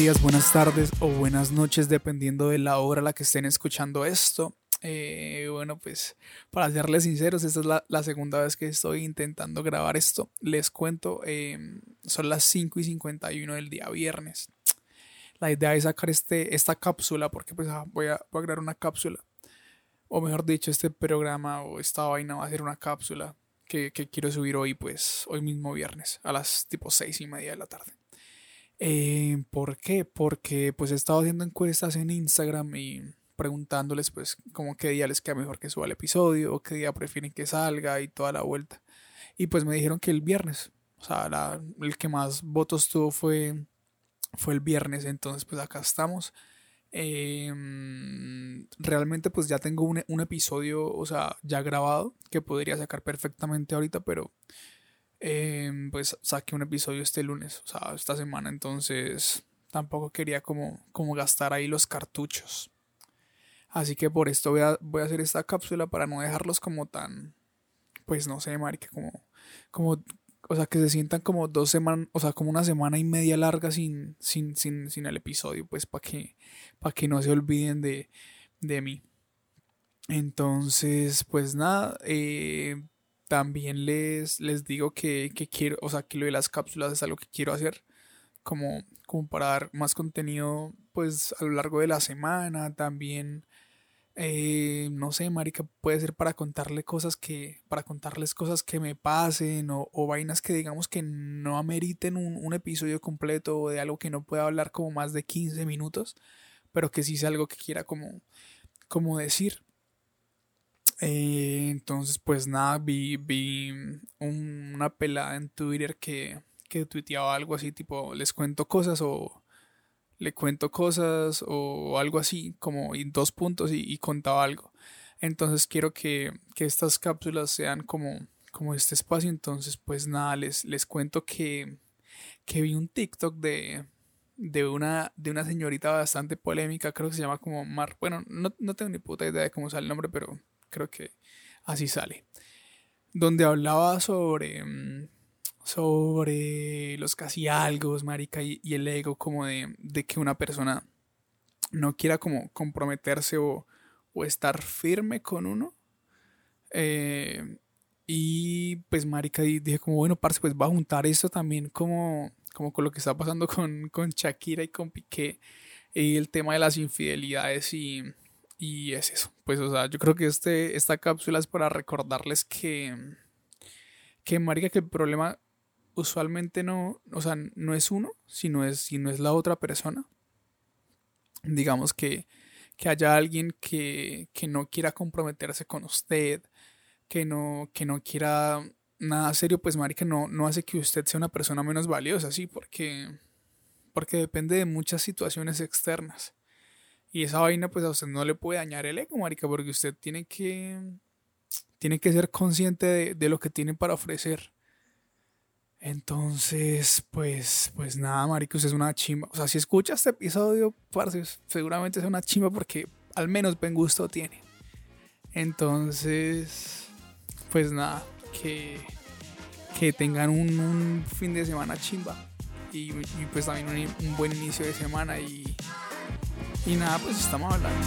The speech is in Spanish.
días, buenas tardes o buenas noches, dependiendo de la hora a la que estén escuchando esto. Eh, bueno, pues para serles sinceros, esta es la, segunda vez que estoy intentando grabar esto. Les cuento, em, son las 5 y 51 del día viernes. La idea es sacar este, esta cápsula, porque pues ah, voy, a, voy a grabar una cápsula. O mejor dicho, este programa o esta vaina va a ser una cápsula que, que quiero subir hoy, pues hoy mismo viernes, a las tipo 6 y media de la tarde. Eh, ¿Por qué? Porque pues he estado haciendo encuestas en Instagram y preguntándoles pues como qué día les queda mejor que suba el episodio o qué día prefieren que salga y toda la vuelta. Y pues me dijeron que el viernes, o sea, el que más votos tuvo fue, fue el viernes, entonces pues acá estamos. Em, realmente pues ya tengo un, un episodio, o sea, ya grabado que podría sacar perfectamente ahorita, pero Em, pues saqué un episodio este lunes, o sea, esta semana, entonces tampoco quería como, como gastar ahí los cartuchos. Así que por esto voy a, voy a hacer esta cápsula para no dejarlos como tan, pues no sé, marica, como, como, o sea, que se sientan como dos semanas, o sea, como una semana y media larga sin, sin, sin, sin el episodio, pues para que, para que no se olviden de, de mí. Entonces, pues nada, eh, también les, les digo que, quiero, o sea, que lo de las cápsulas es algo que quiero hacer como, como para dar más contenido pues a lo largo de la semana, también eh, no sé, marica, puede ser para contarle cosas que, para contarles cosas que me pasen o, vainas que digamos que no ameriten un, un, episodio completo o de algo que no pueda hablar como más de 15 minutos, pero que sí sea algo que quiera como, como decir. Eh, entonces, pues nada, vi, vi una pelada en Twitter que, que tuiteaba algo así, tipo, les cuento cosas o le cuento cosas o algo así, como en dos puntos y, contaba algo. Entonces quiero que, que, estas cápsulas sean como, como este espacio. Entonces, pues nada, les, les cuento que, que vi un TikTok de, de una, de una señorita bastante polémica, creo que se llama como Mar. Bueno, no, no tengo ni puta idea de cómo sale el nombre, pero creo que así sale. Donde hablaba sobre, mm, sobre los casi algo, marica, y, el ego, como de, que una persona no quiera como comprometerse o, estar firme con uno. Eh, y pues, marica, dije como, bueno, parce, pues va a juntar esto también como, como con lo que está pasando con, con Shakira y con Piqué. Y el tema de las infidelidades y, y es eso. Pues, o sea, yo creo que este, esta cápsula es para recordarles que, que, marica, que el problema usualmente no, o sea, no es uno, sino es, sino es la otra persona. Digamos que, que haya alguien que, que no quiera comprometerse con usted, que no, que no quiera nada serio, pues marica, no, no hace que usted sea una persona menos valiosa, sí, porque, porque depende de muchas situaciones externas. Y esa vaina, pues a usted no le puede dañar el ego, marica, porque usted tiene que. Tiene que ser consciente de, lo que tiene para ofrecer. Entonces, pues, pues nada, marica, usted es una chimba. O sea, si escucha este episodio, parce, seguramente es una chimba porque al menos buen gusto tiene. Entonces, pues nada, que, que tengan un, fin de semana chimba. Y, pues también un buen inicio de semana y Y nada, pues estamos hablando.